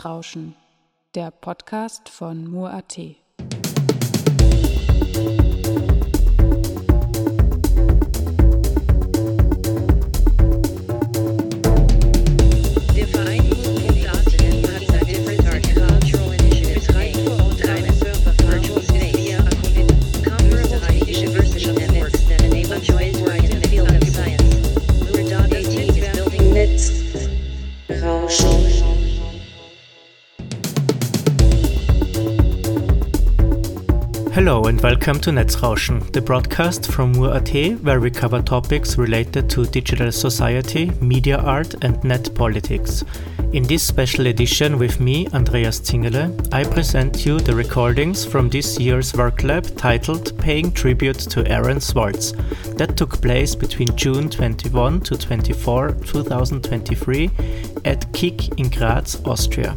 Netzrauschen, der Podcast von Mur.at. welcome to Netzrauschen, the broadcast from Mur.at where we cover topics related to digital society, media art and net politics. In this special edition with me, Andreas Zingerle, I present you the recordings from this year's work lab titled Paying Tribute to Aaron Swartz that took place between June 21 to 24, 2023 at KIG in Graz, Austria.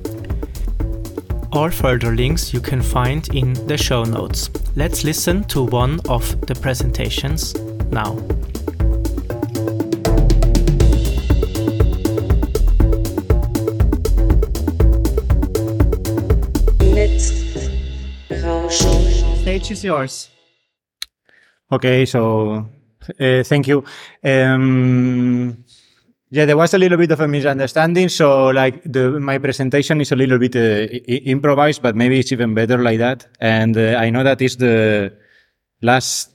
All further links you can find in the show notes. Let's listen to one of the presentations now. Stage is yours. Okay, so uh, thank you. Um, yeah, there was a little bit of a misunderstanding. So, like, the, my presentation is a little bit uh, improvised, but maybe it's even better like that. And uh, I know that is the last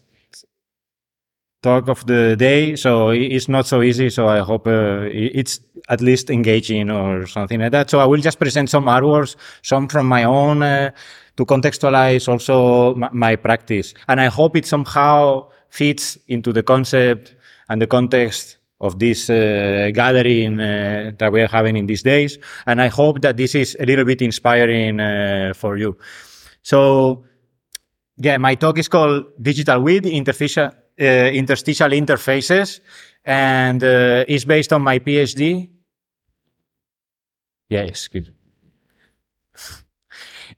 talk of the day, so it's not so easy. So I hope uh, it's at least engaging or something like that. So I will just present some artworks, some from my own, uh, to contextualize also my practice. And I hope it somehow fits into the concept and the context of this uh, gathering uh, that we are having in these days. And I hope that this is a little bit inspiring uh, for you. So, yeah, my talk is called Digital Weeds Interstitial, uh, Interstitial Interfaces, and uh, it's based on my PhD. Yes, good.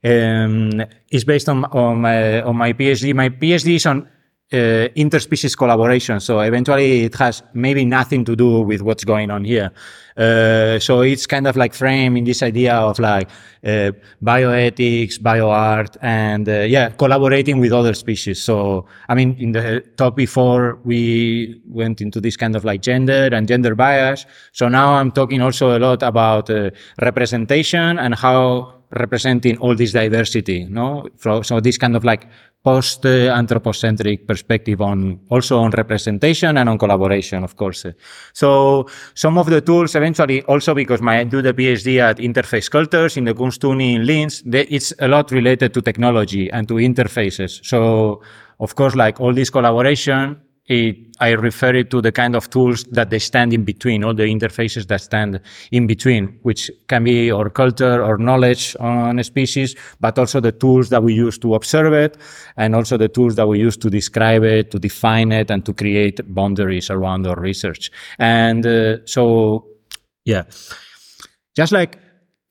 Um, it's based on on my, on my PhD. My PhD is on uh, interspecies collaboration. So eventually, it has maybe nothing to do with what's going on here. Uh, so it's kind of like framing this idea of like uh, bioethics, bioart, and uh, yeah, collaborating with other species. So I mean, in the talk before, we went into this kind of like gender and gender bias. So now I'm talking also a lot about uh, representation and how representing all this diversity, no? So, this kind of like post anthropocentric perspective on also on representation and on collaboration, of course. So some of the tools eventually also because my, I do the PhD at Interface Cultures in the Kunstuni in Linz, they, it's a lot related to technology and to interfaces. So of course, like all this collaboration, it, I refer it to the kind of tools that they stand in between, all the interfaces that stand in between, which can be our culture or knowledge on a species, but also the tools that we use to observe it, and also the tools that we use to describe it, to define it, and to create boundaries around our research. And uh, so, yeah, just like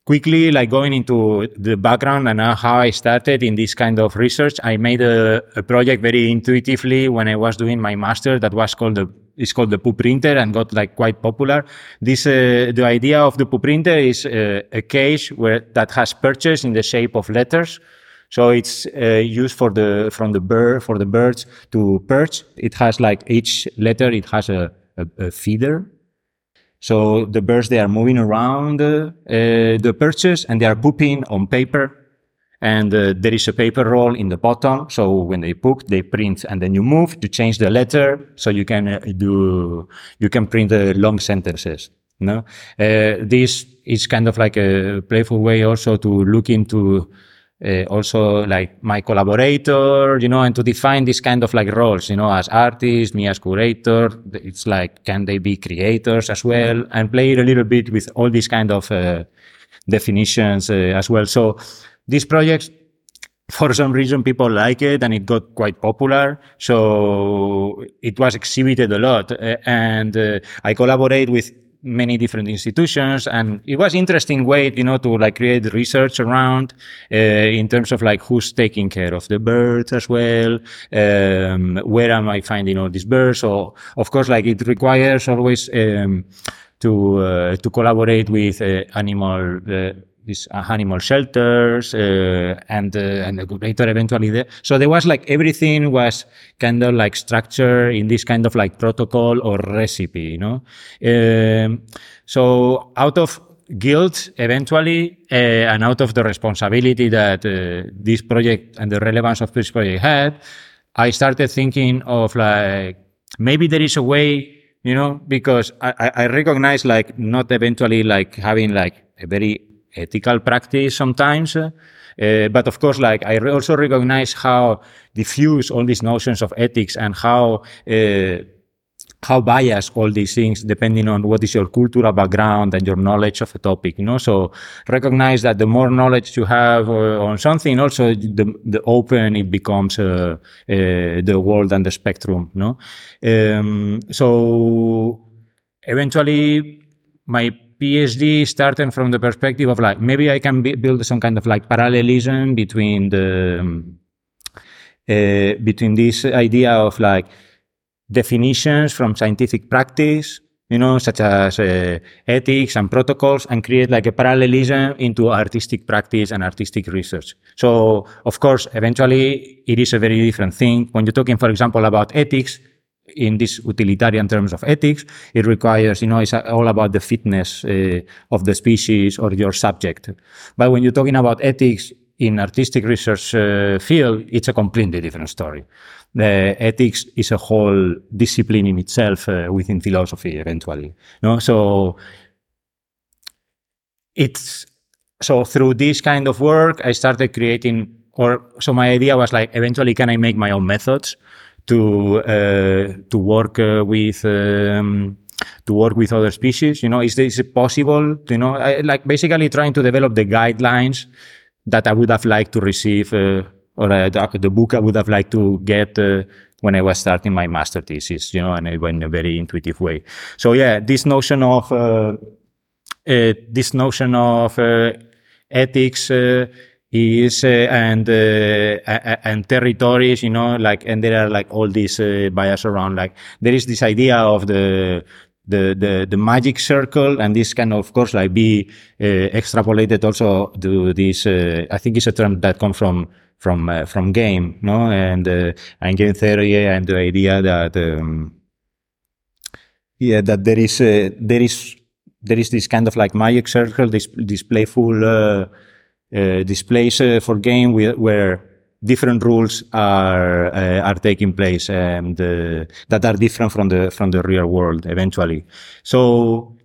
quickly like going into the background and uh, how I started in this kind of research. I made a, a project very intuitively when I was doing my master that was called the it's called the Poo printer and got like quite popular. This uh, the idea of the Poo printer is uh, a cage where that has perches in the shape of letters. So it's uh, used for the from the bird for the birds to perch. It has like each letter it has a, a, a feeder so the birds, they are moving around uh, the perches and they are pooping on paper. and uh, there is a paper roll in the bottom. So when they book, they print, and then you move to change the letter, so you can uh, do you can print the long sentences. No, uh, this is kind of like a playful way also to look into uh, also like my collaborator, you know, and to define this kind of like roles, you know, as artist, me as curator. It's like, can they be creators as well? And play it a little bit with all these kind of uh, definitions uh, as well. So these projects, for some reason, people like it and it got quite popular. So it was exhibited a lot. Uh, and uh, I collaborate with many different institutions and it was interesting way you know to like create research around uh, in terms of like who's taking care of the birds as well um, where am i finding all these birds? So of course like it requires always um, to uh, to collaborate with uh, animal uh, these animal shelters uh, and uh, and eventually there. So there was like everything was kind of like structure in this kind of like protocol or recipe, you know. Um, so out of guilt eventually uh, and out of the responsibility that uh, this project and the relevance of this project had, I started thinking of like maybe there is a way you know, because I, I recognize like not eventually like having like a very ethical practice sometimes. Uh, but of course, like I also recognize how diffuse all these notions of ethics and how uh, how biased all these things depending on what is your cultural background and your knowledge of a topic you know so recognize that the more knowledge you have uh, on something also the, the open it becomes uh, uh, the world and the spectrum no um, so eventually my PhD starting from the perspective of like maybe I can build some kind of like parallelism between the um, uh, between this idea of like definitions from scientific practice, you know, such as uh, ethics and protocols, and create like a parallelism into artistic practice and artistic research. So, of course, eventually it is a very different thing. When you're talking, for example, about ethics, in this utilitarian terms of ethics, it requires, you know, it's all about the fitness uh, of the species or your subject. But when you're talking about ethics in artistic research uh, field, it's a completely different story. The ethics is a whole discipline in itself uh, within philosophy eventually. No, so it's so through this kind of work, I started creating, or so my idea was like, eventually, can I make my own methods? To uh, to work uh, with um, to work with other species. You know, is this possible? You know, I, like basically trying to develop the guidelines that I would have liked to receive, uh, or uh, the, book I would have liked to get uh, when I was starting my master thesis. You know, and it went in a very intuitive way. So yeah, this notion of uh, this notion of ethics is uh, and uh, and territories you know like and there are like all these uh, bias around like there is this idea of the the the, the magic circle and this can of course like be uh, extrapolated also to this uh, i think it's a term that comes from from uh, from game no? And and game theory and the idea that um, yeah that there is there is there is this kind of like magic circle this this playful uh, displays uh, for game where different rules are uh, are taking place and uh, that are different from the from the real world eventually. So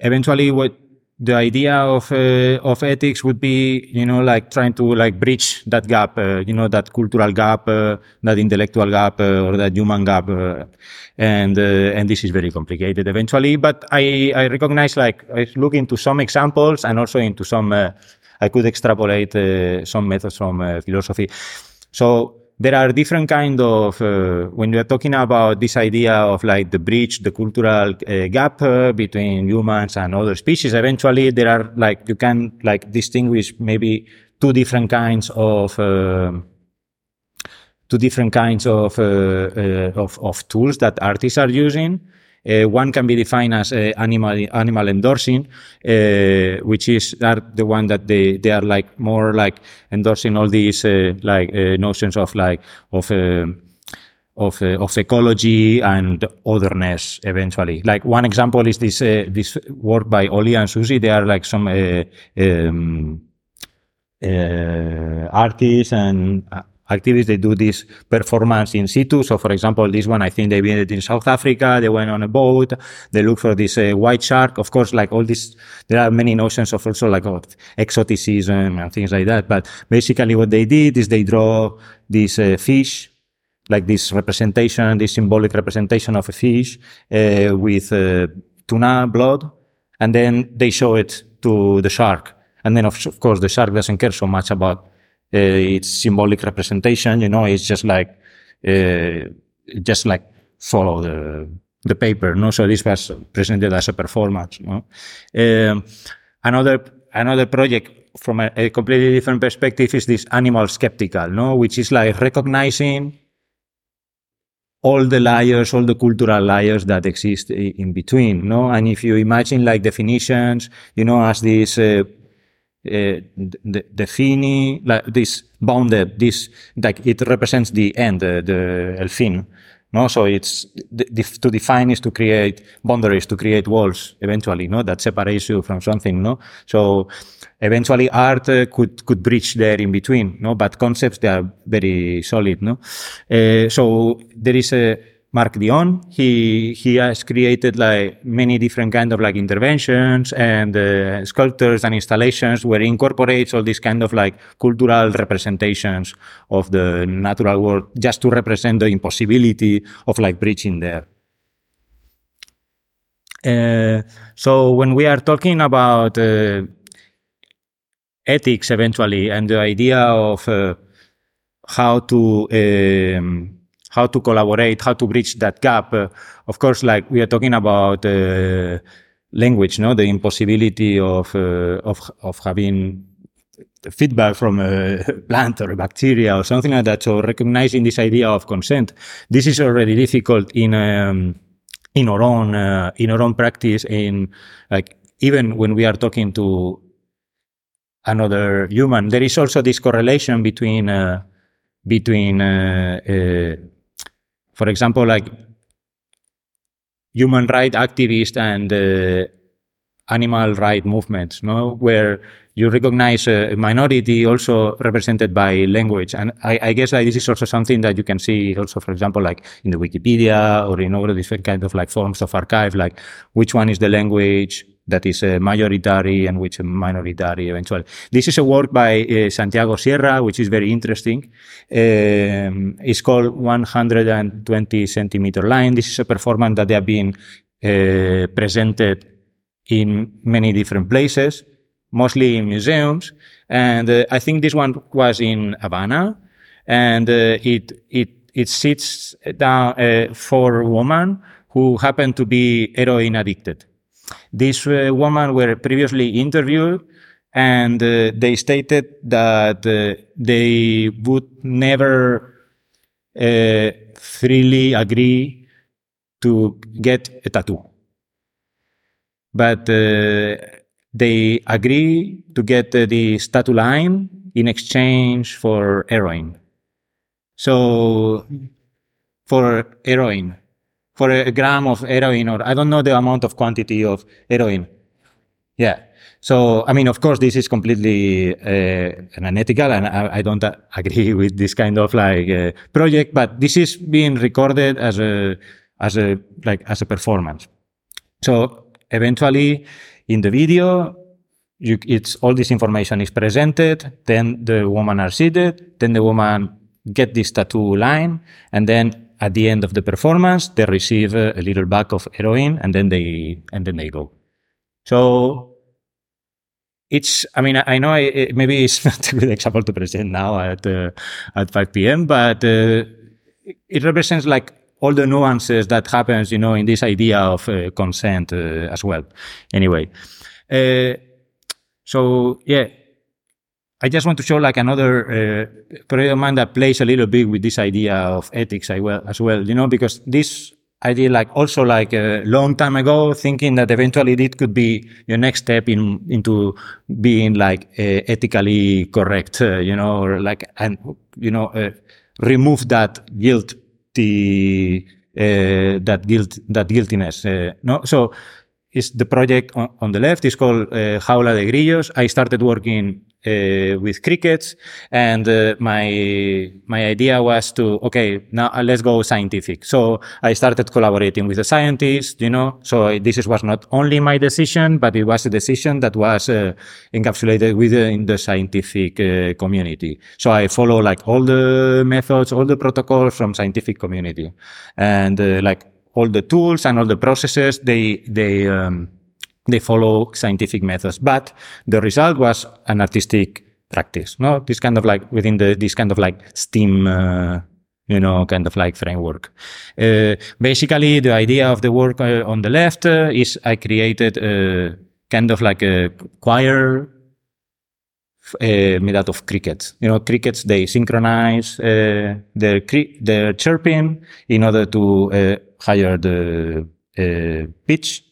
eventually what the idea of uh, of ethics would be you know like trying to like bridge that gap uh, you know that cultural gap that intellectual gap or that human gap and and this is very complicated eventually. But i i recognize like i look into some examples and also into some I could extrapolate uh, some methods from uh, philosophy. So there are different kind of uh, when we are talking about this idea of like the bridge the cultural uh, gap uh, between humans and other species eventually there are like you can like distinguish maybe two different kinds of uh, two different kinds of, of, of tools that artists are using uh, one can be defined as uh, animal animal endorsing, uh, which is that the one that they they are like more like endorsing all these uh, like uh, notions of like of uh, of of ecology and otherness eventually. Like one example is this this work by Olly and Suzi. They are like some um, artists and activists. They do this performance in situ. So, for example, this one, I think they did it in South Africa. They went on a boat. They look for this uh, white shark. Of course, like all this, there are many notions of also like exoticism and things like that. But basically what they did is they draw this uh, fish like this representation, this symbolic representation of a fish uh, with uh, tuna blood, and then they show it to the shark. And then, of, of course, the shark doesn't care so much about its symbolic representation. You know, it's just like uh, just like follow the the paper. No, so this was presented as a performance. No? Um, another another project from a, a completely different perspective is this animal skeptical, no, which is like recognizing all the layers, all the cultural layers that exist in between, no? And if you imagine like definitions, you know, as this, uh, uh, the, the fini, like this bounded, this, like it represents the end, the, el fin, no? So it's, to define is to create boundaries, to create walls eventually, no? That separates you from something, no? So eventually art uh, could, could bridge there in between, no? But concepts, they are very solid, no? Uh, so there is a, Mark Dion, he, he has created like many different kind of like interventions and uh, sculptures and installations where he incorporates all these kind of like cultural representations of the natural world just to represent the impossibility of like breaching there. Uh, so when we are talking about uh, ethics eventually and the idea of uh, how to um, how to collaborate, how to bridge that gap. Uh, of course, like we are talking about uh, language, no, the impossibility of uh, of of having feedback from a plant or a bacteria or something like that. So recognizing this idea of consent, this is already difficult in um, in our own uh, in our own practice. In like even when we are talking to another human, there is also this correlation between uh, between uh, uh, for example, like human rights activists and uh, animal right movements, no, where you recognize a minority also represented by language. And I, I guess like, this is also something that you can see also, for example, like in the Wikipedia or in all different kind of like forms of archive, like which one is the language that is a majoritary and which a minority eventually. This is a work by uh, Santiago Sierra, which is very interesting. Um, it's called 120 centimeter line. This is a performance that they have been uh, presented in many different places, mostly in museums. And uh, I think this one was in Havana, and uh, it it it sits down uh, for a woman who happened to be heroin addicted. These uh, women were previously interviewed and uh, they stated that uh, they would never uh, freely agree to get a tattoo. But uh, they agree to get uh, the tattoo line in exchange for heroin. So, for heroin for a gram of heroin, or I don't know the amount of quantity of heroin. Yeah. So, I mean, of course, this is completely uh, unethical, and I, I, don't agree with this kind of like uh, project. But this is being recorded as a as a like as a performance. So, eventually, in the video, you, it's all this information is presented. Then the woman are seated. Then the woman get this tattoo line, and then at the end of the performance, they receive a, a little bag of heroin and then they, and then they go. So it's, I mean, I, know I, maybe it's not a good example to present now at, uh, at 5 p.m., but uh, it represents like all the nuances that happens, you know, in this idea of uh, consent uh, as well. Anyway, uh, so yeah, I just want to show like another uh, project of that plays a little bit with this idea of ethics as well, you know, because this idea, like also like a long time ago, thinking that eventually it could be your next step in into being like uh, ethically correct, uh, you know, or like and you know uh, remove that guilt, the uh, that guilt, that guiltiness. Uh, no, so is the project on, on the left is called uh, Jaula de Grillos. I started working uh, with crickets, and uh, my my idea was to okay now uh, let's go scientific. So I started collaborating with the scientists, you know. So this is, was not only my decision, but it was a decision that was uh, encapsulated within the scientific uh, community. So I follow like all the methods, all the protocols from scientific community, and uh, like all the tools and all the processes they they um, they follow scientific methods. But the result was an artistic practice no? This kind of like within the this kind of like steam uh, you know kind of like framework. Uh, basically the idea of the work uh, on the left uh, is i created a kind of like a choir uh, made out of crickets. You know, crickets they synchronize uh, their cri- their chirping in order to uh, higher the pitch.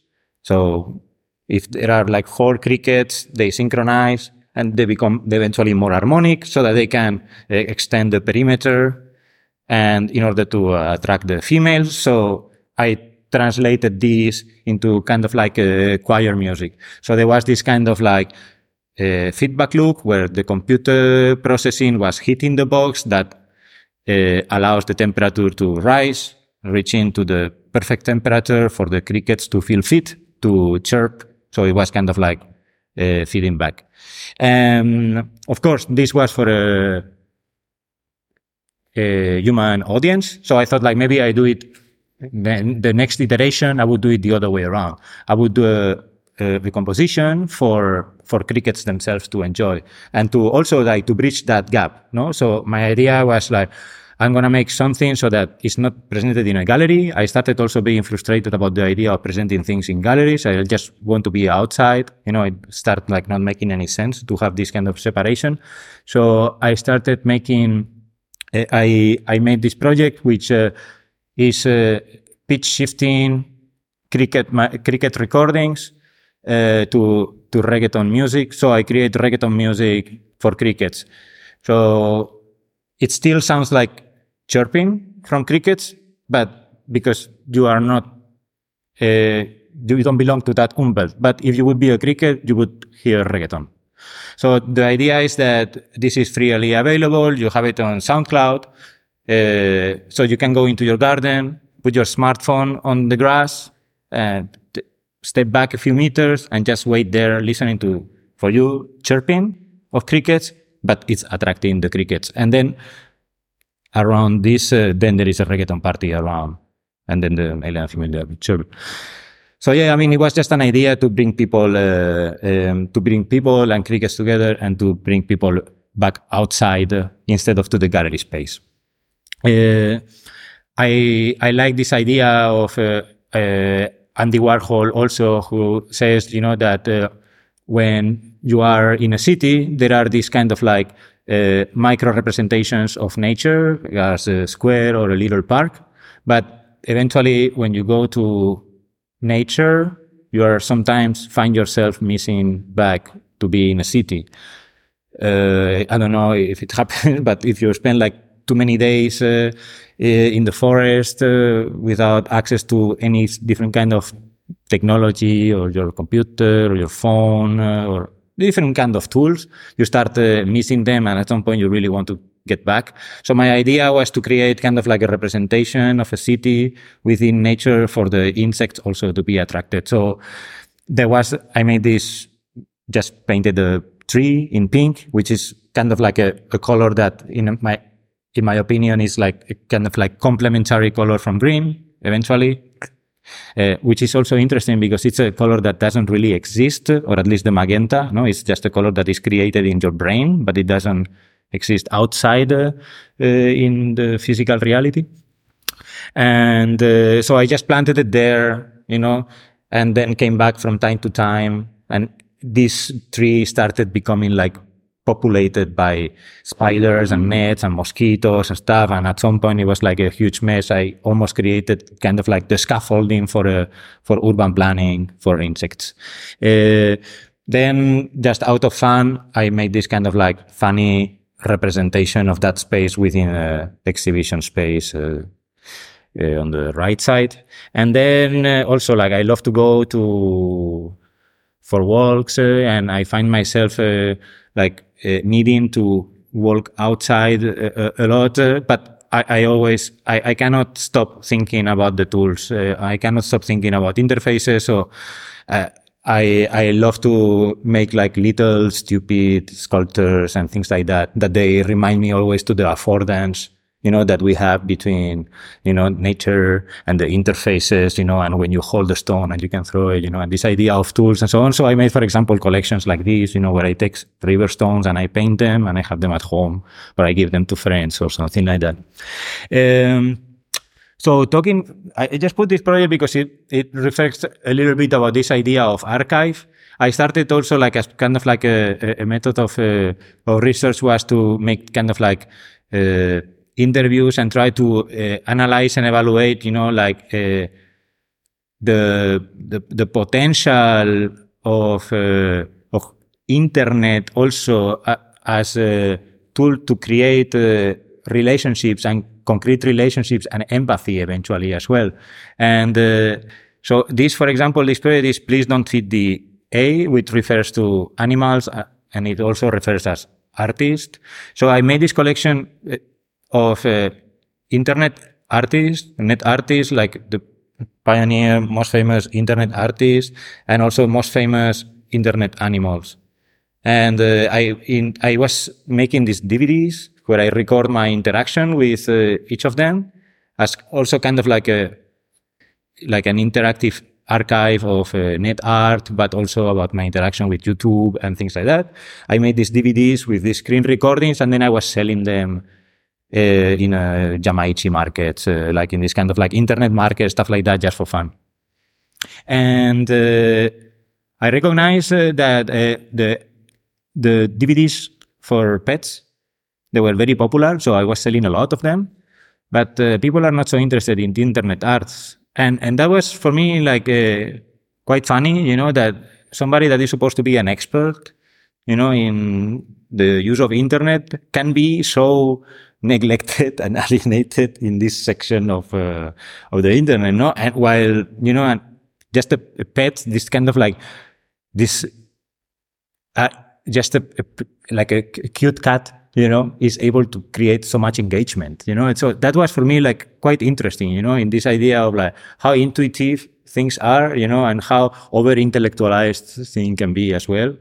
So if there are like four crickets, they synchronize and they become eventually more harmonic so that they can extend the perimeter and in order to uh, attract the females. So I translated this into kind of like a choir music. So there was this kind of like uh, feedback loop where the computer processing was hitting the box that uh, allows the temperature to rise, reaching to the perfect temperature for the crickets to feel fit to chirp. So it was kind of like uh, feeding back. Um, of course, this was for a, a human audience. So I thought like maybe I do it then the next iteration, I would do it the other way around. I would do a, a recomposition for for crickets themselves to enjoy and to also like to bridge that gap. No, so my idea was like I'm gonna make something so that it's not presented in a gallery. I started also being frustrated about the idea of presenting things in galleries. I just want to be outside. You know, it started like not making any sense to have this kind of separation. So I started making. I I made this project which. Uh, is uh, pitch shifting cricket cricket recordings uh, to to reggaeton music. So I create reggaeton music for crickets. So it still sounds like chirping from crickets, but because you are not, uh, you don't belong to that Umwelt. But if you would be a cricket, you would hear reggaeton. So the idea is that this is freely available. You have it on SoundCloud. Uh, so you can go into your garden, put your smartphone on the grass, and step back a few meters and just wait there, listening to for you chirping of crickets, but it's attracting the crickets. And then around this, uh, then there is a reggaeton party around, and then the and female chirp. So yeah, I mean, it was just an idea to bring people, uh, um, to bring people and crickets together, and to bring people back outside uh, instead of to the gallery space. Uh, I I like this idea of uh, uh, Andy Warhol also, who says you know that when you are in a city, there are these kind of like micro representations of nature as a square or a little park, but eventually when you go to nature, you are sometimes find yourself missing back to be in a city. Uh, I don't know if it happens, but if you spend like too many days uh, in the forest uh, without access to any different kind of technology or your computer or your phone uh, or different kind of tools, you start uh, missing them, and at some point you really want to get back. So my idea was to create kind of like a representation of a city within nature for the insects also to be attracted. So there was I made this just painted a tree in pink, which is kind of like a, a color that in my in my opinion, is like kind of like complementary color from green eventually, uh, which is also interesting because it's a color that doesn't really exist, or at least the magenta. No, it's just a color that is created in your brain, but it doesn't exist outside uh, uh, in the physical reality. And uh, so I just planted it there, you know, and then came back from time to time, and this tree started becoming like populated by spiders and nets and mosquitoes and stuff. And at some point, it was like a huge mess. I almost created kind of like the scaffolding for a, for urban planning for insects. Uh, then, just out of fun, I made this kind of like funny representation of that space within a exhibition space. Uh, uh, on the right side. And then uh, also like I love to go to for walks uh, and I find myself uh, like uh, needing to walk outside a, a lot, uh, but I, I always, I, I cannot stop thinking about the tools. Uh, I cannot stop thinking about interfaces. So, uh, I, I love to make like little stupid sculptures and things like that, that they remind me always to the affordance you know, that we have between, you know, nature and the interfaces, you know, and when you hold the stone and you can throw it, you know, and this idea of tools and so on. So I made, for example, collections like this, you know, where I take river stones and I paint them and I have them at home, but I give them to friends or something like that. Um, so talking, I just put this project because it, it reflects a little bit about this idea of archive. I started also like as kind of like a, a method of, uh, of research was to make kind of like, uh, interviews and try to uh, analyze and evaluate, you know, like uh, the, the the potential of uh, of internet also uh, as a tool to create uh, relationships and concrete relationships and empathy eventually as well. And uh, so this, for example, this period is please don't feed the A, which refers to animals, and it also refers as artist. So I made this collection of uh, internet artists, net artists, like the pioneer, most famous internet artists, and also most famous internet animals. And uh, I in, I was making these DVDs where I record my interaction with uh, each of them, as also kind of like a like an interactive archive of uh, net art, but also about my interaction with YouTube and things like that. I made these DVDs with these screen recordings, and then I was selling them Eh, in eh, a Jamaichi market, uh, eh, like in this kind of like internet market, stuff like that, just for fun. And I recognize that the the DVDs for pets they were very popular, so I was selling a lot of them. But people are not so interested in the internet arts, and and that was for me like quite funny, you know, that somebody that is supposed to be an expert, you know, in the use of internet can be so neglected and alienated in this section of uh, of the internet. No, and while you know, just a, a pet, this kind of like this, uh, just a, a like a cute cat, you know, is able to create so much engagement. You know, and so that was for me like quite interesting. You know, in this idea of like how intuitive things are, you know, and how over intellectualized thing can be as well.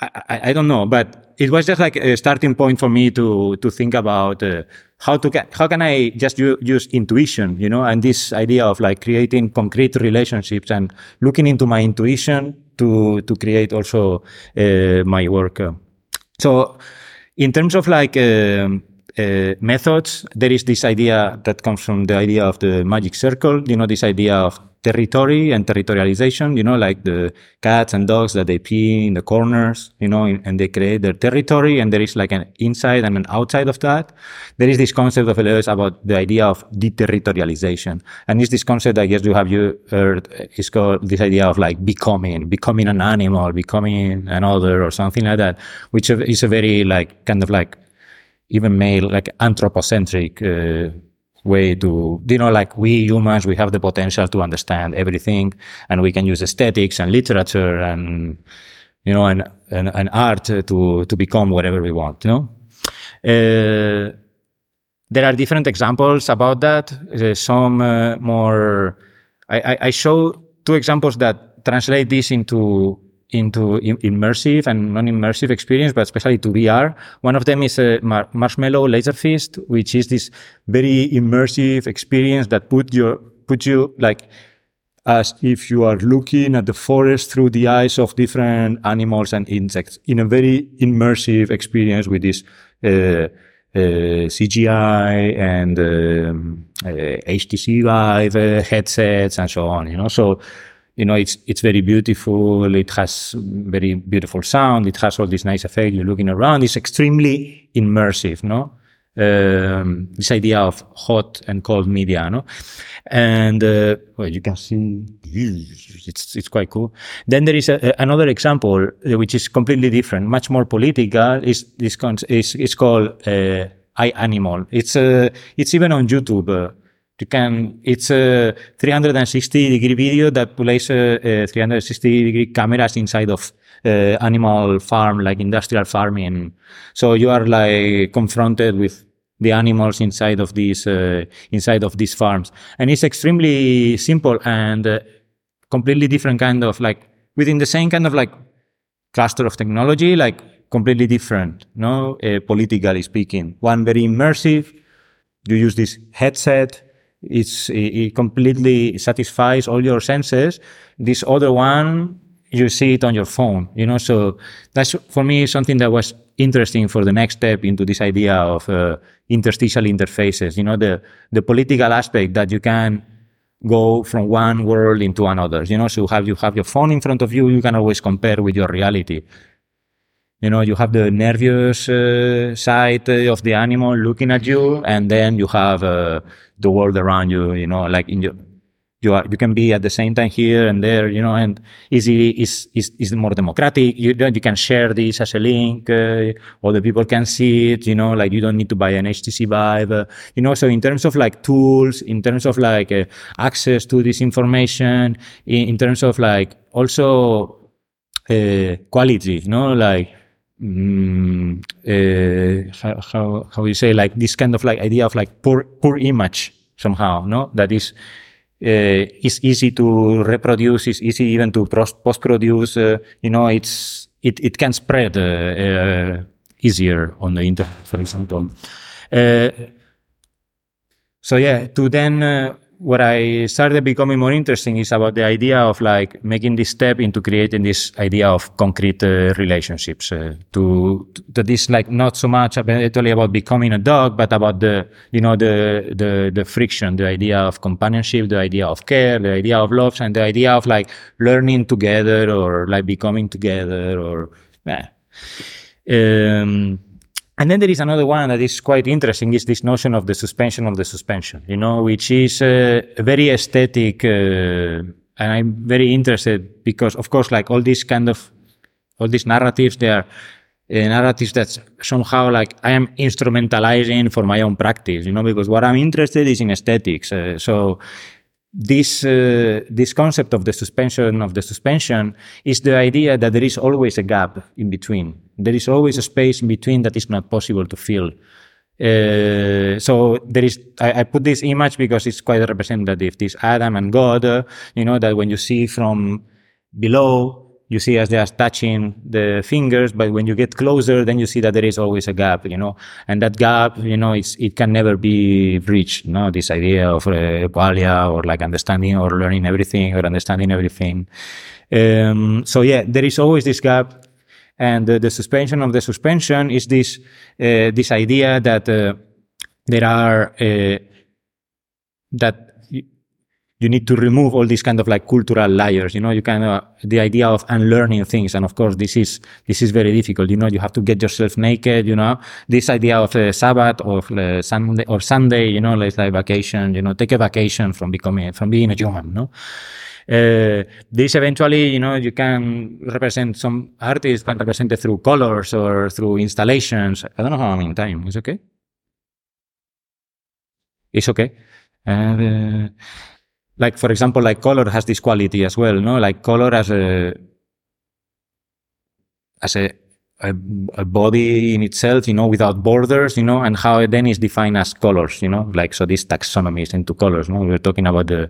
I, I, don't know, but it was just like a starting point for me to to think about uh, how to how can I just u- use intuition, you know, and this idea of like creating concrete relationships and looking into my intuition to to create also uh, my work. So, in terms of like um, uh, methods, there is this idea that comes from the idea of the magic circle. You know, this idea of territory and territorialization, you know, like the cats and dogs that they pee in the corners, you know, and they create their territory and there is like an inside and an outside of that. There is this concept of Deleuze about the idea of deterritorialization. And it's this concept, I guess you have you heard, is called this idea of like becoming, becoming an animal, becoming another or something like that, which is a very like kind of like even male, like anthropocentric, uh, way to, you know, like we humans, we have the potential to understand everything and we can use aesthetics and literature and, you know, and, and, and art to, to become whatever we want, you know? Uh, there are different examples about that. Uh, some uh, more, I, I, I show two examples that translate this into into immersive and non-immersive experience, but especially to VR. One of them is a Mar- Marshmallow Laser Feast, which is this very immersive experience that put your put you like as if you are looking at the forest through the eyes of different animals and insects in a very immersive experience with this uh, uh, CGI and um, uh, HTC Vive uh, headsets and so on. You know, so you know, it's, it's very beautiful. It has very beautiful sound. It has all this nice effect. You're looking around. It's extremely immersive, no? Um, this idea of hot and cold media, no? And, uh, well, you can see it's, it's quite cool. Then there is a, another example, uh, which is completely different, much more political. Is this, is, it's called, uh, Animal. It's, uh, it's even on YouTube. Uh, You can, it's a 360 degree video that plays a, a 360 degree cameras inside of uh, animal farm, like industrial farming. So you are like confronted with the animals inside of these uh, inside of these farms, and it's extremely simple and uh, completely different kind of like within the same kind of like cluster of technology, like completely different, no, uh, politically speaking. One very immersive. You use this headset. It's it, completely satisfies all your senses. This other one you see it on your phone, you know. So that's for me something that was interesting for the next step into this idea of uh, interstitial interfaces. You know, the the political aspect that you can go from one world into another. You know, so have you have your phone in front of you, you can always compare with your reality. You know, you have the nervous uh, side of the animal looking at you, and then you have uh, the world around you. You know, like in your you are you can be at the same time here and there you know and easy is is is more democratic you you can share this as a link uh, other people can see it you know like you don't need to buy an htc vive uh, you know so in terms of like tools in terms of like uh, access to this information in, in terms of like also uh, quality you know like uh, how, how how you say like this kind of like idea of like poor poor image somehow no that is uh, it's easy to reproduce. It's easy even to post produce. Uh, you know, it's it it can spread easier on the internet, for example. so yeah, to then what I started becoming more interesting is about the idea of like making this step into creating this idea of concrete uh, relationships. Uh, to, to that is like not so much actually about becoming a dog, but about the you know the the the friction, the idea of companionship, the idea of care, the idea of love, and the idea of like learning together or like becoming together or. yeah. Um, and then there is another one that is quite interesting is this notion of the suspension of the suspension, you know, which is uh, very aesthetic. Uh, and I'm very interested because, of course, like all these kind of, all these narratives, they are uh, narratives that somehow like I am instrumentalizing for my own practice, you know, because what I'm interested is in aesthetics. Uh, so this uh, this concept of the suspension of the suspension is the idea that there is always a gap in between. There is always a space in between that is not possible to fill. Uh, so there is. I, I, put this image because it's quite representative. This Adam and God. Uh, you know that when you see from below, you see as they are touching the fingers, but when you get closer, then you see that there is always a gap, you know, and that gap, you know, it's, it can never be reached, you know, this idea of uh, or like understanding or learning everything or understanding everything. Um, so yeah, there is always this gap. And uh, the suspension of the suspension is this, uh, this idea that, uh, there are, uh, that you need to remove all these kind of like cultural layers. You know, you kind of the idea of unlearning things, and of course, this is this is very difficult. You know, you have to get yourself naked. You know, this idea of a Sabbath or uh, Sunday or Sunday. You know, like, like vacation. You know, take a vacation from becoming from being a human. No. Uh, this eventually, you know, you can represent some artists can represent it through colors or through installations. I don't know how in time. Is okay? It's okay. And, uh, like for example, like color has this quality as well, no? Like color as a as a, a, a body in itself, you know, without borders, you know, and how it then is defined as colors, you know, like so this taxonomy is into colors. No, we're talking about the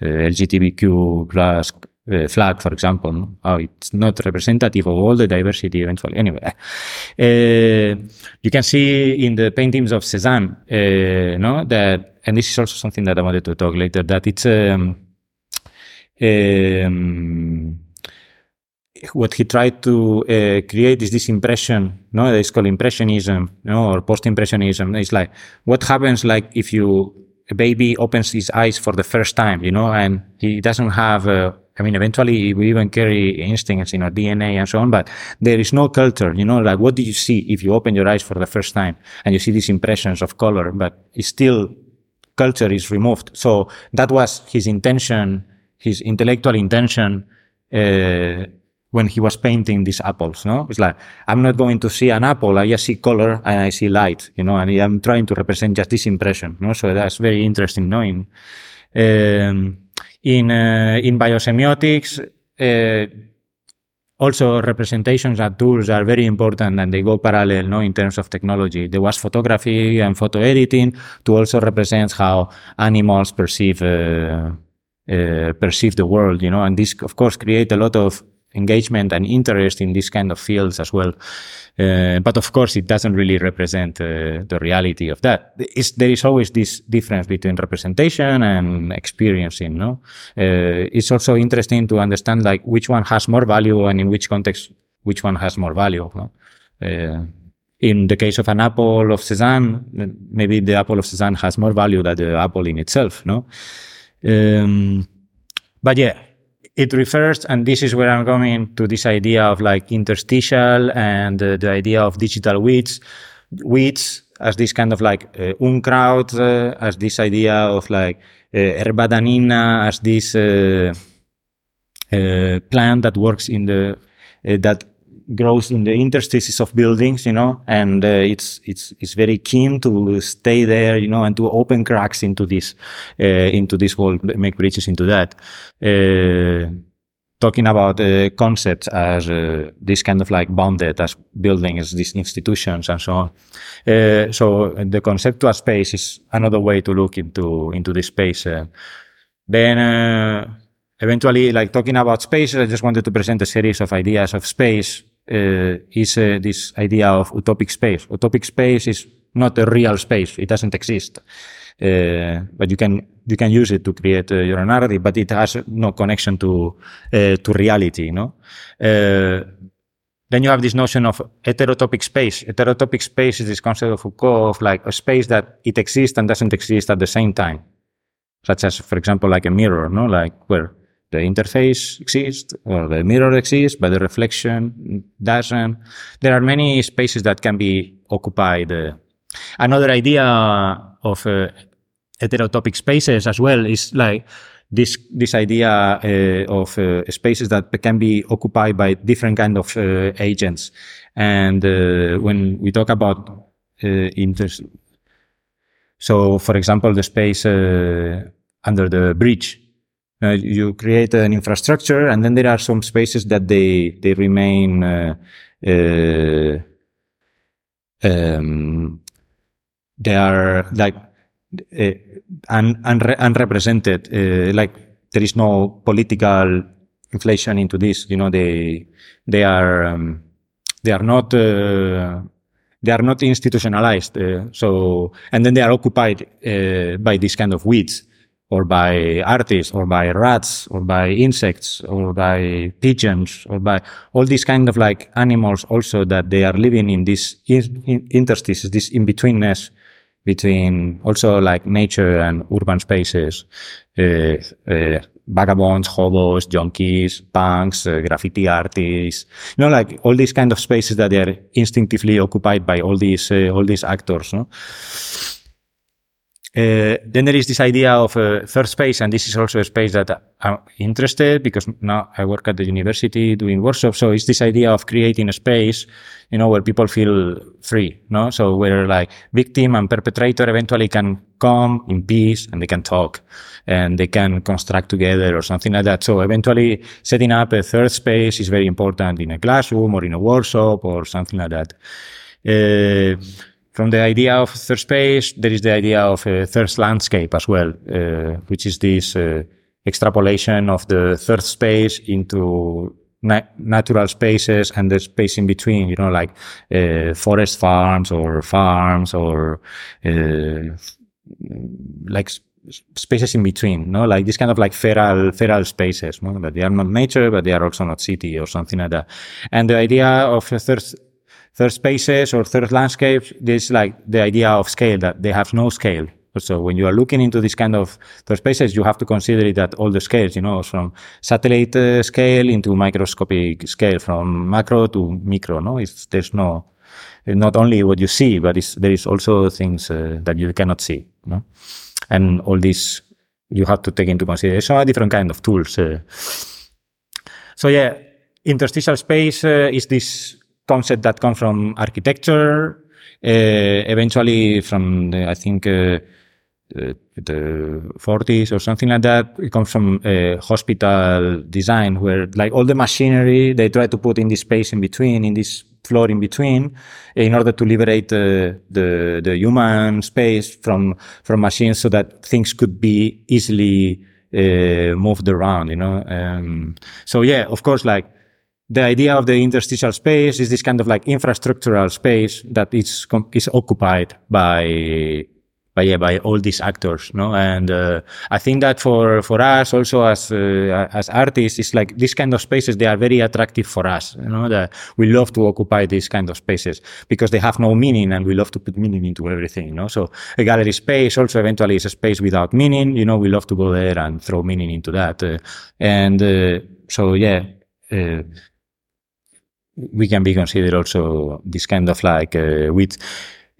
uh, LGBTQ plus uh, flag, for example, no? how it's not representative of all the diversity eventually. Anyway, uh, you can see in the paintings of Cézanne, uh, no, that, and this is also something that I wanted to talk later, that it's, um, um, what he tried to uh, create is this impression, no, it's called impressionism, no, or post-impressionism. It's like what happens, like if you a baby opens his eyes for the first time, you know, and he doesn't have a I mean, eventually we even carry instincts in our DNA and so on, but there is no culture, you know, like what do you see if you open your eyes for the first time and you see these impressions of color, but it's still culture is removed. So that was his intention, his intellectual intention, uh, when he was painting these apples. No, it's like I'm not going to see an apple. I just see color and I see light. You know, and I'm trying to represent just this impression. No, so that's very interesting. Knowing um, in uh, in biosemiotics. Uh, also representations and tools are very important and they go parallel no in terms of technology there was photography and photo editing to also represent how animals perceive uh, uh, perceive the world you know and this of course create a lot of engagement and interest in these kind of fields as well uh, but of course, it doesn't really represent uh, the reality of that. It's, there is always this difference between representation and experiencing. No, uh, it's also interesting to understand like which one has more value and in which context which one has more value. No? Uh, in the case of an apple of Cezanne, maybe the apple of Cezanne has more value than the apple in itself. No, um, but yeah, it refers, and this is where I'm going to this idea of like interstitial and uh, the idea of digital weeds, weeds as this kind of like uh, Unkraut, uh, as this idea of like uh, Herbadanina, as this uh, uh, plant that works in the, uh, that grows in the interstices of buildings, you know, and uh, it's it's it's very keen to stay there, you know, and to open cracks into this uh, into this wall, make bridges into that. Uh, talking about uh, concepts as uh, this kind of like bounded as buildings, these institutions, and so on. Uh, so the conceptual space is another way to look into into this space. then eventually, like talking about space, I just wanted to present a series of ideas of space is uh, this idea of utopic space. Utopic space is not a real space; it doesn't exist. Uh, but you can you can use it to create your narrative, but it has no connection to to reality. No. then you have this notion of heterotopic space. Heterotopic space is this concept of Foucault of like a space that it exists and doesn't exist at the same time, such as, for example, like a mirror, no, like where the interface exists or the mirror exists, but the reflection doesn't. There are many spaces that can be occupied. Uh, another idea of uh, heterotopic spaces as well is like this this idea uh, of uh, spaces that can be occupied by different kind of uh, agents. And uh, when we talk about inter, so for example, the space under the bridge uh, you create an infrastructure, and then there are some spaces that they they remain uh, uh, um, they are like uh, un, unre unrepresented. Uh, like there is no political inflation into this. You know, they they are um, they are not. Uh, they are not institutionalized, so and then they are occupied by this kind of weeds or by artists or by rats or by insects or by pigeons or by all these kind of like animals also that they are living in this interstices, this in-betweenness between also like nature and urban spaces, uh, uh, vagabonds, hobos, junkies, punks, uh, graffiti artists, you know, like all these kind of spaces that they are instinctively occupied by all these, uh, all these actors, no? Uh, then there is this idea of a third space, and this is also a space that I'm interested because now I work at the university doing workshops. So it's this idea of creating a space, you know, where people feel free, no? So where like victim and perpetrator eventually can come in peace and they can talk and they can construct together or something like that. So eventually setting up a third space is very important in a classroom or in a workshop or something like that. Uh, from the idea of third space, there is the idea of a third landscape as well, uh, which is this uh, extrapolation of the third space into na natural spaces and the space in between, you know, like uh, forest farms or farms or uh, like spaces in between, no, like this kind of like feral feral spaces, no? they are not nature, but they are also not city or something like that. And the idea of a third third spaces or third landscapes, there's like the idea of scale that they have no scale. So when you are looking into this kind of third spaces, you have to consider it that all the scales, you know, from satellite uh, scale into microscopic scale, from macro to micro. No, it's, there's no, not only what you see, but there is also things uh, that you cannot see. No? And all this you have to take into consideration a different kind of tools. Uh. So yeah, interstitial space uh, is this concept that come from architecture, uh, eventually from the, I think uh, the, the 40s or something like that. It comes from hospital design, where like all the machinery they try to put in this space in between, in this floor in between, in order to liberate uh, the the human space from from machines, so that things could be easily uh, moved around. You know, um, so yeah, of course, like the idea of the interstitial space is this kind of like infrastructural space that is is occupied by by yeah by all these actors no? And uh, i think that for for us also as uh, as artists it's like these kind of spaces they are very attractive for us you know that we love to occupy these kind of spaces because they have no meaning and we love to put meaning into everything you know so a gallery space also eventually is a space without meaning you know we love to go there and throw meaning into that uh, and uh, so yeah uh, we can be considered also this kind of like uh, with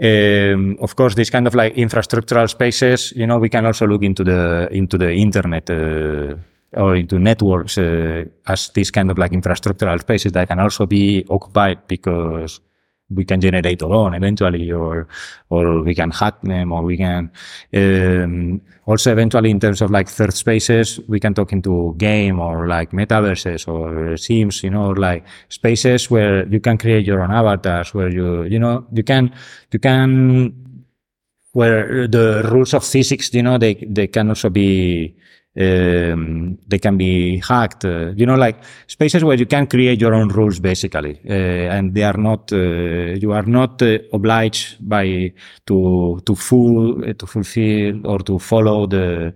um, of course this kind of like infrastructural spaces you know we can also look into the into the internet uh, or into networks uh, as this kind of like infrastructural spaces that can also be occupied because we can generate our own eventually, or or we can hack them, or we can um, also eventually in terms of like third spaces, we can talk into game or like metaverses or sims, you know, or like spaces where you can create your own avatars, where you you know you can you can where the rules of physics, you know, they they can also be um, they can be hacked. Uh, you know, like spaces where you can create your own rules, basically, uh, and they are not. Uh, you are not uh, obliged by to to full to fulfill or to follow the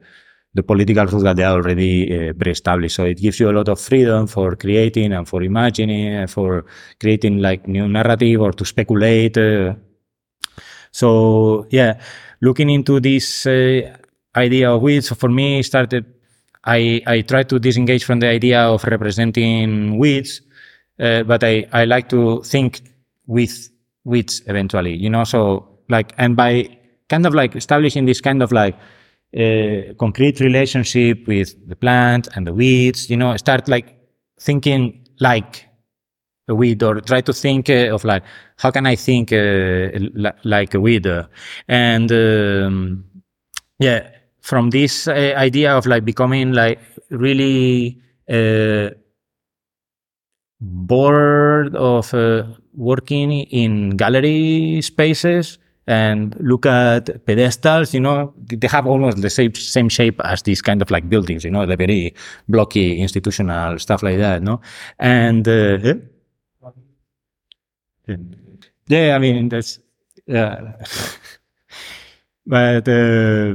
the political rules that they are already uh, pre-established. So it gives you a lot of freedom for creating and for imagining and for creating like new narrative or to speculate. Uh. so yeah, looking into this idea of weeds for me started I, I try to disengage from the idea of representing weeds, uh, but I, I like to think with weeds eventually, you know, so like, and by kind of like establishing this kind of like uh, concrete relationship with the plant and the weeds, you know, start like thinking like a weed or try to think uh, of like, how can I think uh, like a weed? and, um, yeah, from this uh, idea of like becoming like really uh, bored of uh, working in gallery spaces and look at pedestals, you know, they have almost the same, same shape as these kind of like buildings, you know, the very blocky institutional stuff like that, no? And, uh, yeah. yeah, I mean, that's, yeah. but, uh,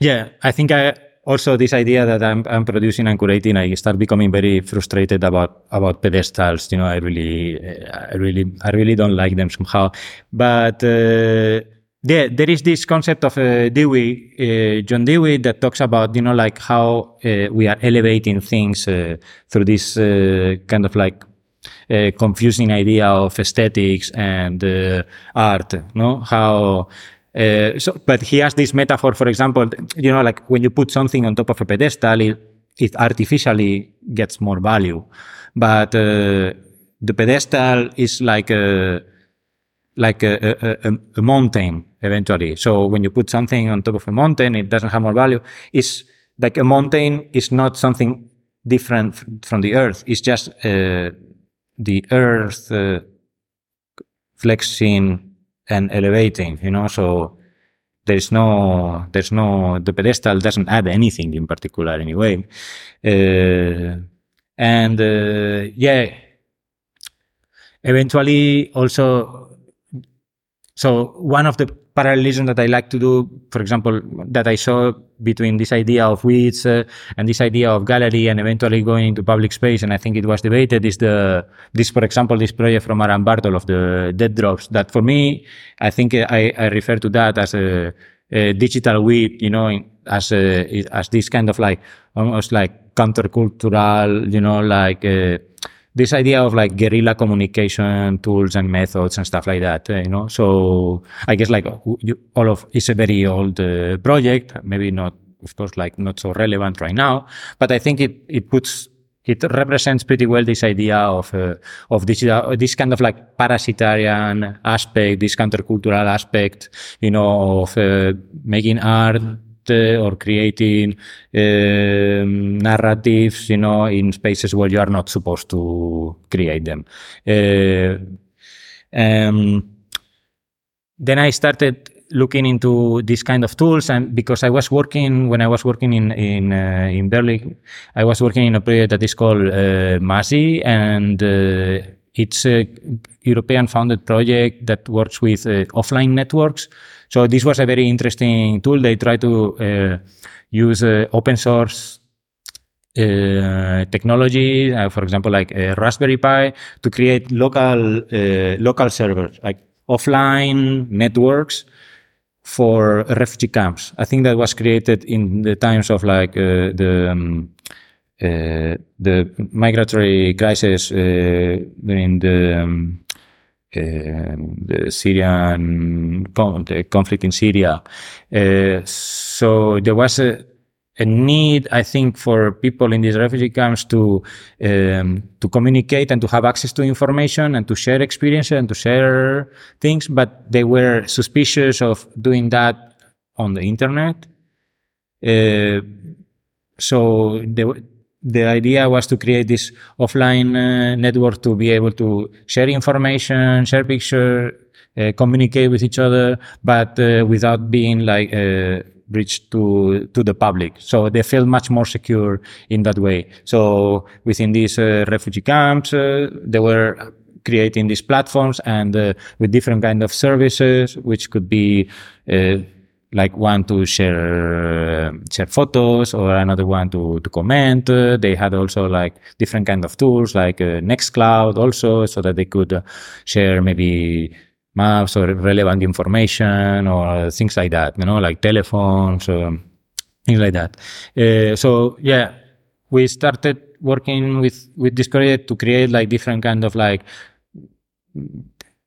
yeah, I think I also this idea that I'm, I'm producing and curating, I start becoming very frustrated about about pedestals. You know, I really, I really, I really don't like them somehow. But uh, yeah, there is this concept of uh, Dewey, uh, John Dewey, that talks about you know like how uh, we are elevating things uh, through this uh, kind of like confusing idea of aesthetics and art. No, how uh, so, but he has this metaphor, for example, you know, like when you put something on top of a pedestal, it, it artificially gets more value. But uh, the pedestal is like a like a, a, a, mountain eventually. So when you put something on top of a mountain, it doesn't have more value. It's like a mountain is not something different from the earth. It's just uh, the earth uh, flexing and elevating, you know, so there's no, there's no, the pedestal doesn't add anything in particular anyway. Uh, and, uh, yeah, eventually also, so one of the parallelism that I like to do, for example, that I saw between this idea of weeds uh, and this idea of gallery and eventually going into public space, and I think it was debated, is the this, for example, this project from Aram Bartholl of the dead drops. That for me, I think I, I refer to that as a, a digital weed, you know, as a, as this kind of like almost like countercultural, you know, like. Uh, this idea of like guerrilla communication tools and methods and stuff like that, you know. So I guess like all of it's a very old uh, project, maybe not, of course, like not so relevant right now, but I think it it puts it represents pretty well this idea of uh, of digital, this kind of like parasitarian aspect, this countercultural aspect, you know, of uh, making art uh, or creating um, narratives, you know, in spaces where you are not supposed to create them. Uh, um, then I started looking into this kind of tools and because I was working when I was working in in uh, in Berlin, I was working in a project that is called uh, MAZI and uh, it's a European founded project that works with uh, offline networks. So this was a very interesting tool. They try to uh, use uh, open source uh, technology, uh, for example, like a Raspberry Pi, to create local uh, local servers, like offline networks for refugee camps. I think that was created in the times of like uh, the um, uh, the migratory crisis uh, during the, um, uh, the Syrian con- the conflict in Syria. Uh, so there was a a need, I think, for people in these refugee camps to um, to communicate and to have access to information and to share experiences and to share things, but they were suspicious of doing that on the internet. Uh, so the the idea was to create this offline uh, network to be able to share information, share picture, uh, communicate with each other, but uh, without being like uh, reached to to the public. So they feel much more secure in that way. So within these uh, refugee camps, uh, they were creating these platforms and with different kind of services, which could be like one to share share photos or another one to to comment. Uh, they had also like different kind of tools like uh, Nextcloud also, so that they could uh, share maybe maps or relevant information or things like that. You know, like telephones or things like that. Uh, so yeah, we started working with with this to create like different kind of like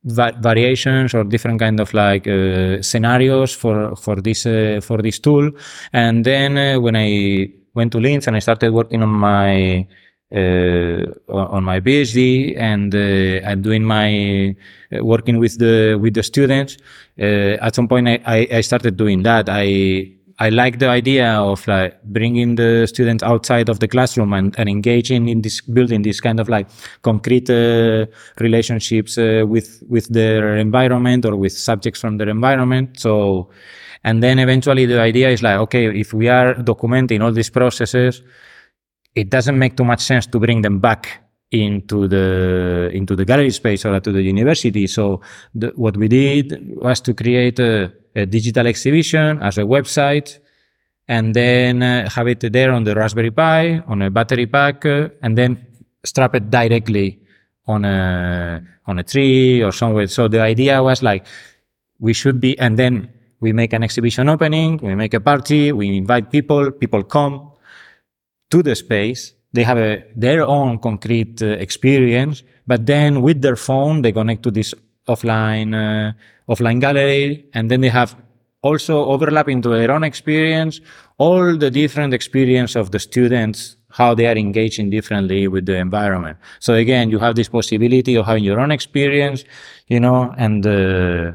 va- variations or different kind of like uh, scenarios for for this uh, for this tool. And then uh, when I went to Linz and I started working on my uh, on my PhD and uh, and doing my uh, working with the with the students. Uh, at some point, I, I, I started doing that. I I like the idea of like bringing the students outside of the classroom and, and engaging in this building this kind of like concrete uh, relationships uh, with with their environment or with subjects from their environment. So, and then eventually the idea is like, okay, if we are documenting all these processes, it doesn't make too much sense to bring them back into the into the gallery space or to the university. So the, what we did was to create a, a digital exhibition as a website, and then uh, have it there on the Raspberry Pi on a battery pack, uh, and then strap it directly on a on a tree or somewhere. So the idea was like we should be, and then we make an exhibition opening, we make a party, we invite people, people come to the space. They have a, their own concrete uh, experience, but then with their phone, they connect to this offline, uh, offline gallery. And then they have also overlap into their own experience, all the different experience of the students, how they are engaging differently with the environment. So again, you have this possibility of having your own experience, you know, and, uh,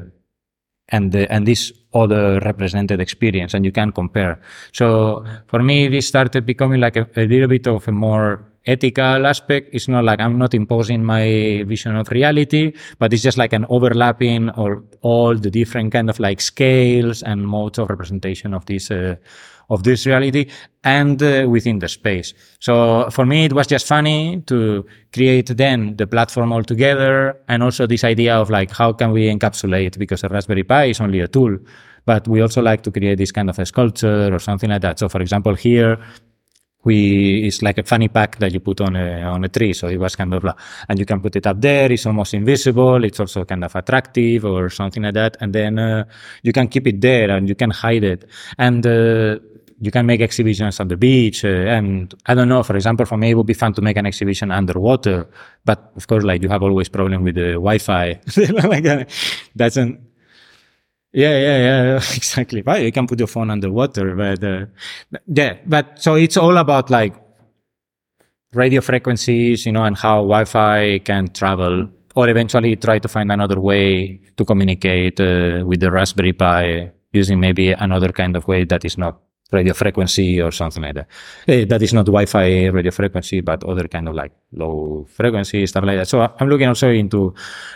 and the, and this other represented experience and you can compare. So for me, this started becoming like a, a little bit of a more ethical aspect. It's not like I'm not imposing my vision of reality, but it's just like an overlapping or all the different kind of like scales and modes of representation of this, uh, of this reality and uh, within the space. So for me, it was just funny to create then the platform altogether and also this idea of like, how can we encapsulate because a Raspberry Pi is only a tool, but we also like to create this kind of a sculpture or something like that. So for example, here we it's like a funny pack that you put on a on a tree. So it was kind of like, and you can put it up there. It's almost invisible. It's also kind of attractive or something like that. And then uh, you can keep it there and you can hide it. And uh, you can make exhibitions on the beach. Uh, and I don't know, for example, for me, it would be fun to make an exhibition underwater. But of course, like you have always problem with the Wi-Fi. like, uh, that's an, yeah, yeah, yeah, exactly. Well, you can put your phone underwater, but uh, yeah, but so it's all about like radio frequencies, you know, and how Wi-Fi can travel, or eventually try to find another way to communicate uh, with the Raspberry Pi using maybe another kind of way that is not radio frequency or something like that. Eh, that is not Wi-Fi radio frequency, but other kind of like low frequency stuff like that. So I'm looking also into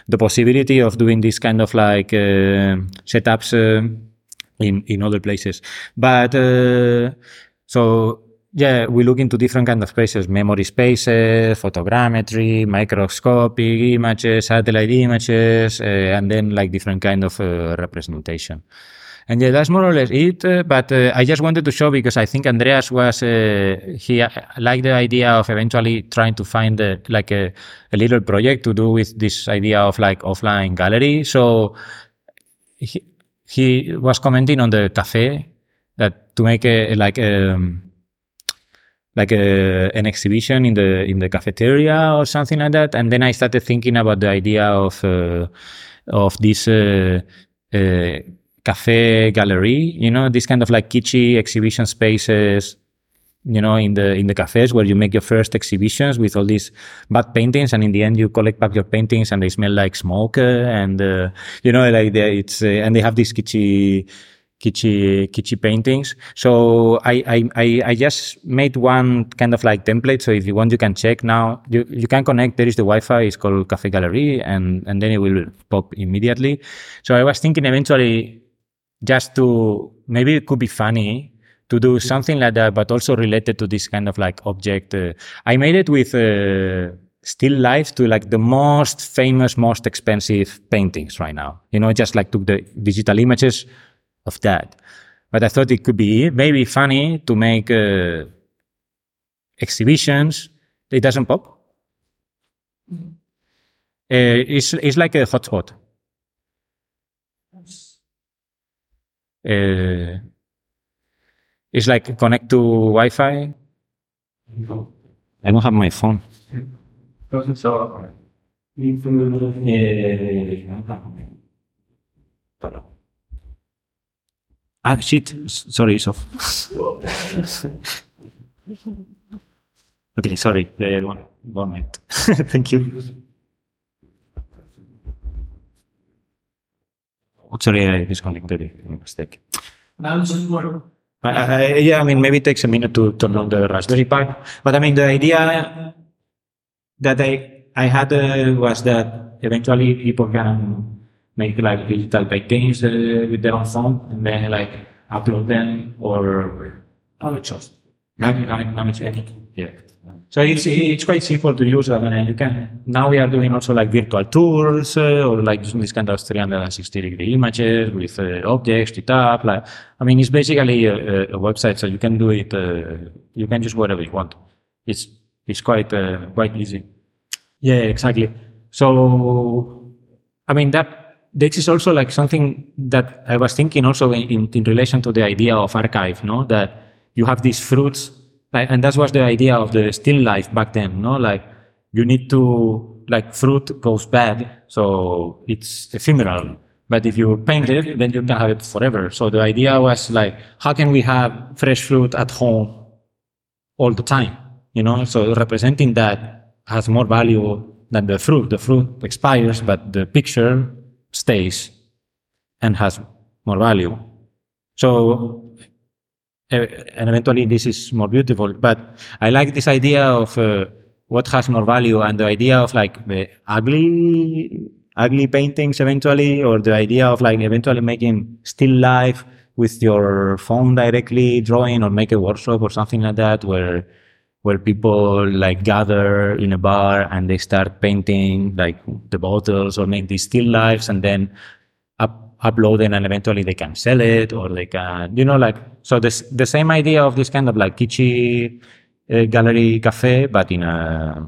the possibility of doing this kind of like uh, setups uh, in in other places. But so yeah, we look into different kind of spaces, memory spaces, photogrammetry, microscopic images, satellite images, and then like different kind of representation. And yeah, that's more or less it. Uh, but uh, I just wanted to show because I think Andreas was uh, he uh, liked the idea of eventually trying to find uh, like a, a little project to do with this idea of like offline gallery. So he, he was commenting on the cafe that to make a like um, like a, an exhibition in the in the cafeteria or something like that. And then I started thinking about the idea of uh, of this uh, uh, cafe gallery. You know, this kind of like kitschy exhibition spaces. You know, in the in the cafes where you make your first exhibitions with all these bad paintings, and in the end you collect back your paintings and they smell like smoke, uh, and uh, you know, like it's uh, and they have these kitschy kitschy kitschy paintings. So I, I I I just made one kind of like template. So if you want, you can check now. You you can connect. There is the Wi-Fi. It's called Cafe Gallery, and and then it will pop immediately. So I was thinking eventually just to maybe it could be funny to do something like that, but also related to this kind of like object. Uh, I made it with. Uh, still life to like the most famous, most expensive paintings right now. You know, just like took the digital images of that. But I thought it could be maybe funny to make uh, exhibitions. It doesn't pop. Uh, it's, it's like a hotspot. Uh, it's like connect to Wi-Fi. I don't have my phone. Uh, Ah, shit. Sorry, it's off. okay, sorry. Uh, one, one minute. Thank you. Sorry, I disconnected it. Mistake. Uh, uh, yeah, I mean, maybe it takes a minute to turn on the Raspberry Pi. But I mean, the idea that I, I had uh, was that eventually people can make like digital paintings uh, with their own phone and then like upload them or oh, just manage, manage anything. Yeah. So it's it's quite simple to use. I you can now we are doing also like virtual tours uh, or like this kind of 360 degree images with uh, objects up. Like I mean, it's basically a, a website, so you can do it. Uh, you can use whatever you want. It's it's quite uh, quite easy. Yeah, exactly. So I mean that this is also like something that I was thinking also in, in, in relation to the idea of archive, no? That you have these fruits, like, and that was the idea of the still life back then, no? Like you need to, like fruit goes bad, so it's ephemeral. But if you paint it, then you can have it forever. So the idea was like, how can we have fresh fruit at home all the time? You know, so representing that has more value than the fruit. The fruit expires, but the picture stays and has more value. So, and eventually this is more beautiful. But I like this idea of uh, what has more value and the idea of like the ugly, ugly paintings eventually, or the idea of like eventually making still life with your phone directly drawing or make a workshop or something like that where where people like gather in a bar and they start painting like the bottles or make these still lifes and then upload it and eventually they can sell it or they can, you know, like, so this, the same idea of this kind of like kitschy uh, gallery cafe, but in a,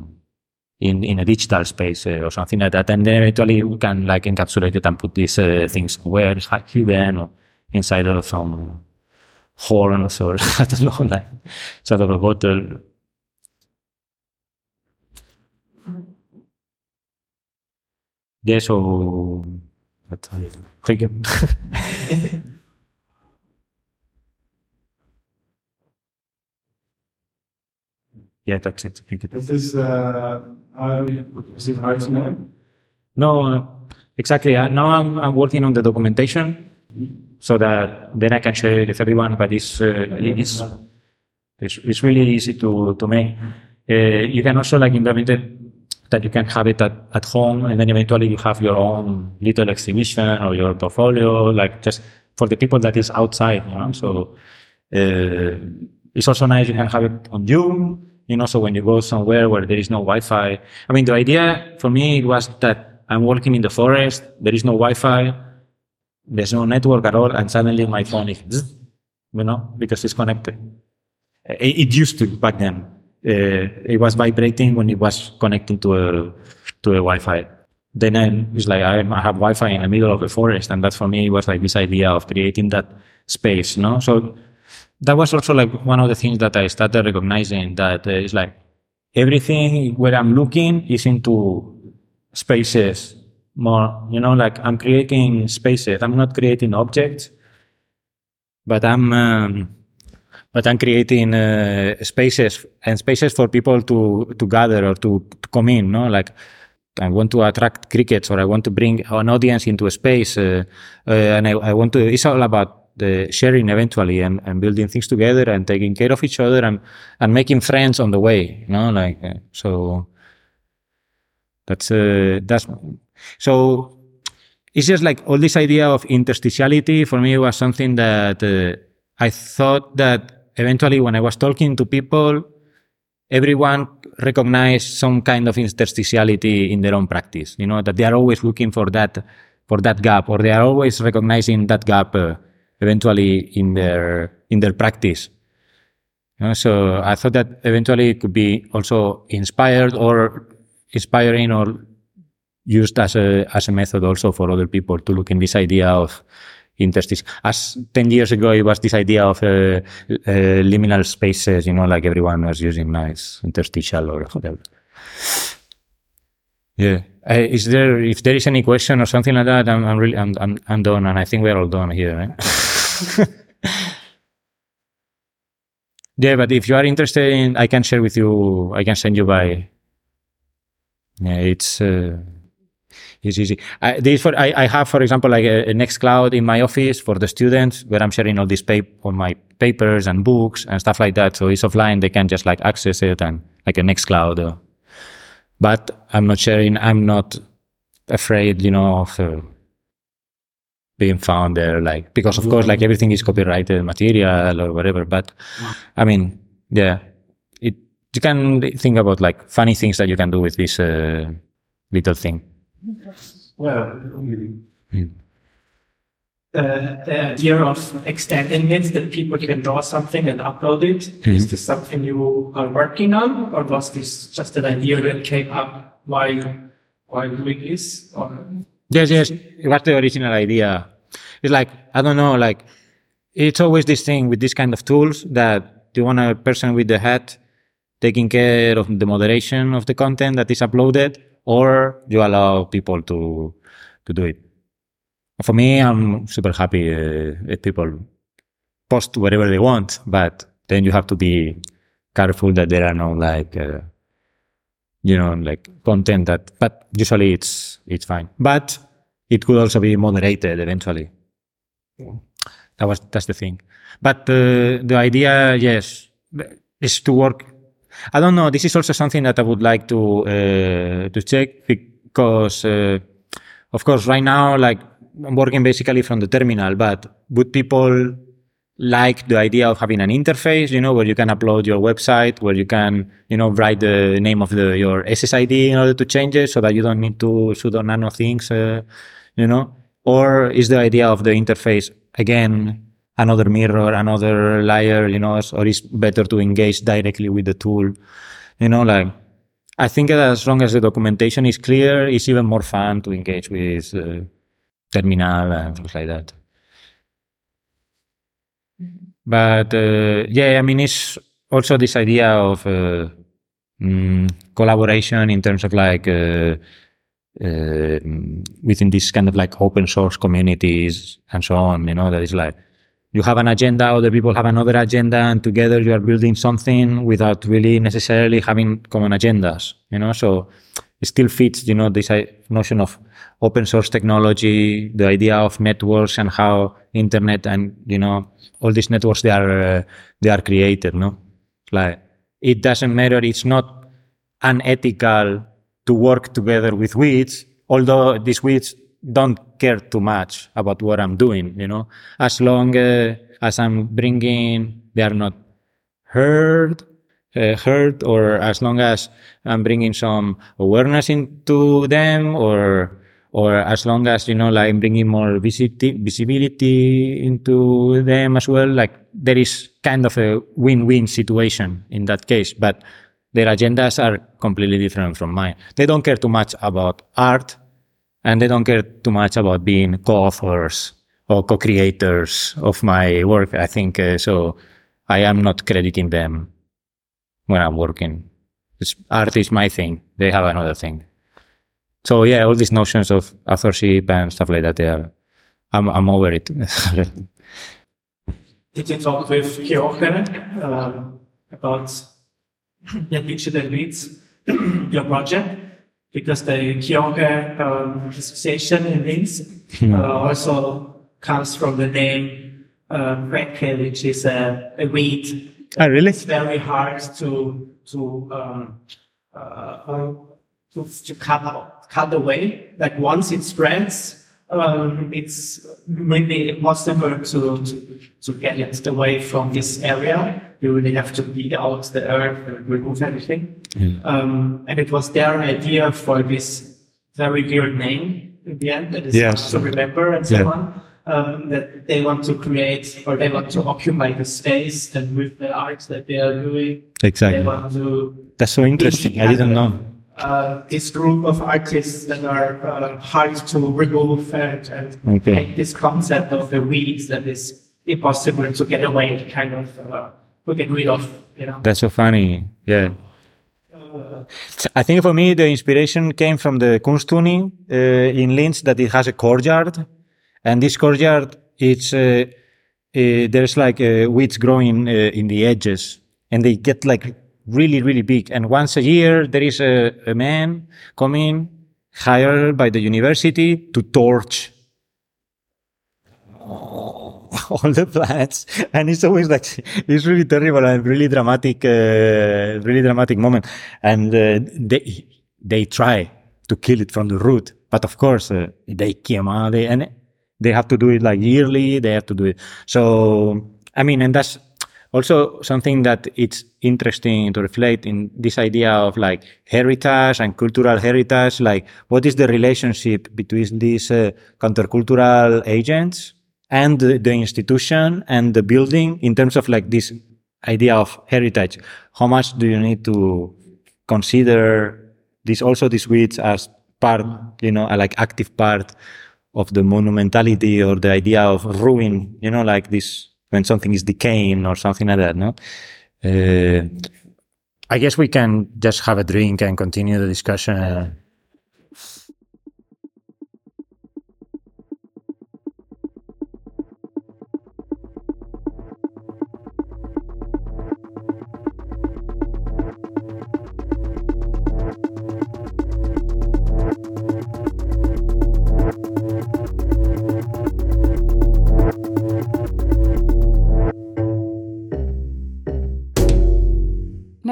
in, in a digital space uh, or something like that. And then eventually we can like encapsulate it and put these uh, things where it's hidden or inside of some horns or I don't know, like sort of a bottle. Yeah, so that's how you yeah, that's it. I think it- This is uh, how is it hard to know? No, uh, exactly. Uh, now I'm, I'm working on the documentation so that then I can share it with everyone. But it's uh, it's, it's it's really easy to to make. Uh, you can also like implement it that you can have it at, at home, and then eventually you have your own little exhibition or your portfolio, like just for the people that is outside. You know? So uh, it's also nice you can have it on Zoom. You know, so when you go somewhere where there is no Wi-Fi, I mean, the idea for me it was that I'm working in the forest, there is no Wi-Fi, there's no network at all, and suddenly my phone is, you know, because it's connected. It, it used to back then. Uh, it was vibrating when it was connecting to a to a Wi-Fi. Then I, it's like I, have Wi-Fi in the middle of the forest, and that for me was like this idea of creating that space. No, so that was also like one of the things that I started recognizing that uh, it's like everything where I'm looking is into spaces more, you know, like I'm creating spaces. I'm not creating objects, but I'm, um, but I'm creating uh, spaces and spaces for people to, to gather or to, to come in, no? Like, I want to attract crickets or I want to bring an audience into a space. Uh, uh, and I, I want to, it's all about the sharing eventually and, and building things together and taking care of each other and, and making friends on the way, you know, like, uh, so that's, uh, that's, so it's just like all this idea of interstitiality for me was something that uh, I thought that eventually when I was talking to people, everyone recognized some kind of interstitiality in their own practice. You know that they are always looking for that for that gap, or they are always recognizing that gap uh, eventually in their in their practice. You know, so I thought that eventually it could be also inspired or inspiring or used as a as a method also for other people to look in this idea of interstices. As 10 years ago, it was this idea of uh, uh, liminal spaces, you know, like everyone was using nice interstitial or whatever. Yeah. Uh, is there, if there is any question or something like that, I'm, I'm really, I'm, I'm, I'm done. And I think we're all done here. Right? yeah. But if you are interested in, I can share with you, I can send you by, yeah, it's, uh, it's easy. I, this for, I, I have, for example, like a, a Nextcloud in my office for the students where I'm sharing all these all my papers and books and stuff like that. So it's offline. They can just like access it and like a Nextcloud. Uh, but I'm not sharing. I'm not afraid, you know, of uh, being found there. Like, because of course, like everything is copyrighted material or whatever. But I mean, yeah, you can think about like funny things that you can do with this, uh, little thing. Well, the, the idea of extending it that people can draw something and upload it. Hmm. Is this something you are working on, or was this just an idea that came up while while doing this? Or Yes, yes. It was the original idea. It's like, I don't know, like, it's always this thing with this kind of tools that you want a person with the hat taking care of the moderation of the content that is uploaded, or you allow people to, to do it. For me, I'm super happy uh, if people post whatever they want, but then you have to be careful that there are no like, uh, you know, like content that, but usually it's, it's fine. But it could also be moderated eventually. That was, that's the thing. But uh, the idea, yes, is to work. I don't know. This is also something that I would like to, uh, to check because, uh, of course, right now, like I'm working basically from the terminal, but would people like the idea of having an interface, you know, where you can upload your website, where you can, you know, write the name of the, your SSID in order to change it so that you don't need to sudo nano things, uh, you know, or is the idea of the interface again, another mirror, another layer, you know, or is better to engage directly with the tool, you know, like, I think that as long as the documentation is clear, it's even more fun to engage with uh, terminal and things like that. But uh, yeah, I mean, it's also this idea of uh, mm, collaboration in terms of like uh, uh, within this kind of like open source communities and so on. You know, that is like you have an agenda, other people have another agenda, and together you are building something without really necessarily having common agendas. You know, so it still fits, you know, this uh, notion of open source technology, the idea of networks and how internet and you know all these networks they are uh, they are created. No, like it doesn't matter. It's not unethical to work together with weeds, although these weeds don't care too much about what I'm doing, you know, as long uh, as I'm bringing, they are not heard, uh, heard, or as long as I'm bringing some awareness into them, or or as long as you know, like bringing more visiti- visibility into them as well. Like there is kind of a win-win situation in that case, but their agendas are completely different from mine. They don't care too much about art and they don't care too much about being co-authors or co-creators of my work. I think uh, so. I am not crediting them when I'm working. It's, art is my thing. They have another thing. So yeah, all these notions of authorship and stuff like that, are, I'm, I'm over it. Did you talk with Qujochö um, about the digital weeds, your project? Because the Qujochö um, association in Linz uh, also comes from the name uh, Quecke, which is a, a weed. oh, really? It's very hard to to um, uh, to, to cut cut away. Like once it spreads, um, it's really impossible to, to to get it away from this area. You really have to beat out the earth and remove everything. Um, and it was their idea for this very weird name in the end that is Yes. hard to remember and so Yeah. on. Um, that they want to create or they want to occupy the space and with the art that they are doing, they Exactly. want to That's so interesting. I didn't know. uh, this group of artists that are uh, hard to remove and, and Okay. take this concept of the weeds that is impossible to get away, kind of uh, to get rid of, you know. That's so funny. Yeah. I think for me, the inspiration came from the Kunstuni uh, in Linz that it has a courtyard. And this courtyard, it's, uh, uh, there's like uh, weeds growing uh, in the edges and they get like really, really big. And once a year, there is a, a man coming hired by the university to torch all the plants. And it's always like it's really terrible and really dramatic uh, really dramatic moment. And uh, they they try to kill it from the root but of course uh, they quema they and they have to do it like yearly they have to do it. So i mean and that's also something that it's interesting to reflect in this idea of like heritage and cultural heritage. Like what is the relationship between these uh, countercultural agents and the, institution and the building in terms of like this idea of heritage. How much do you need to consider this also these weeds as part you know like active part of the monumentality or the idea of ruin you know like this when something is decaying or something like that no? Uh, i guess we can just have a drink and continue the discussion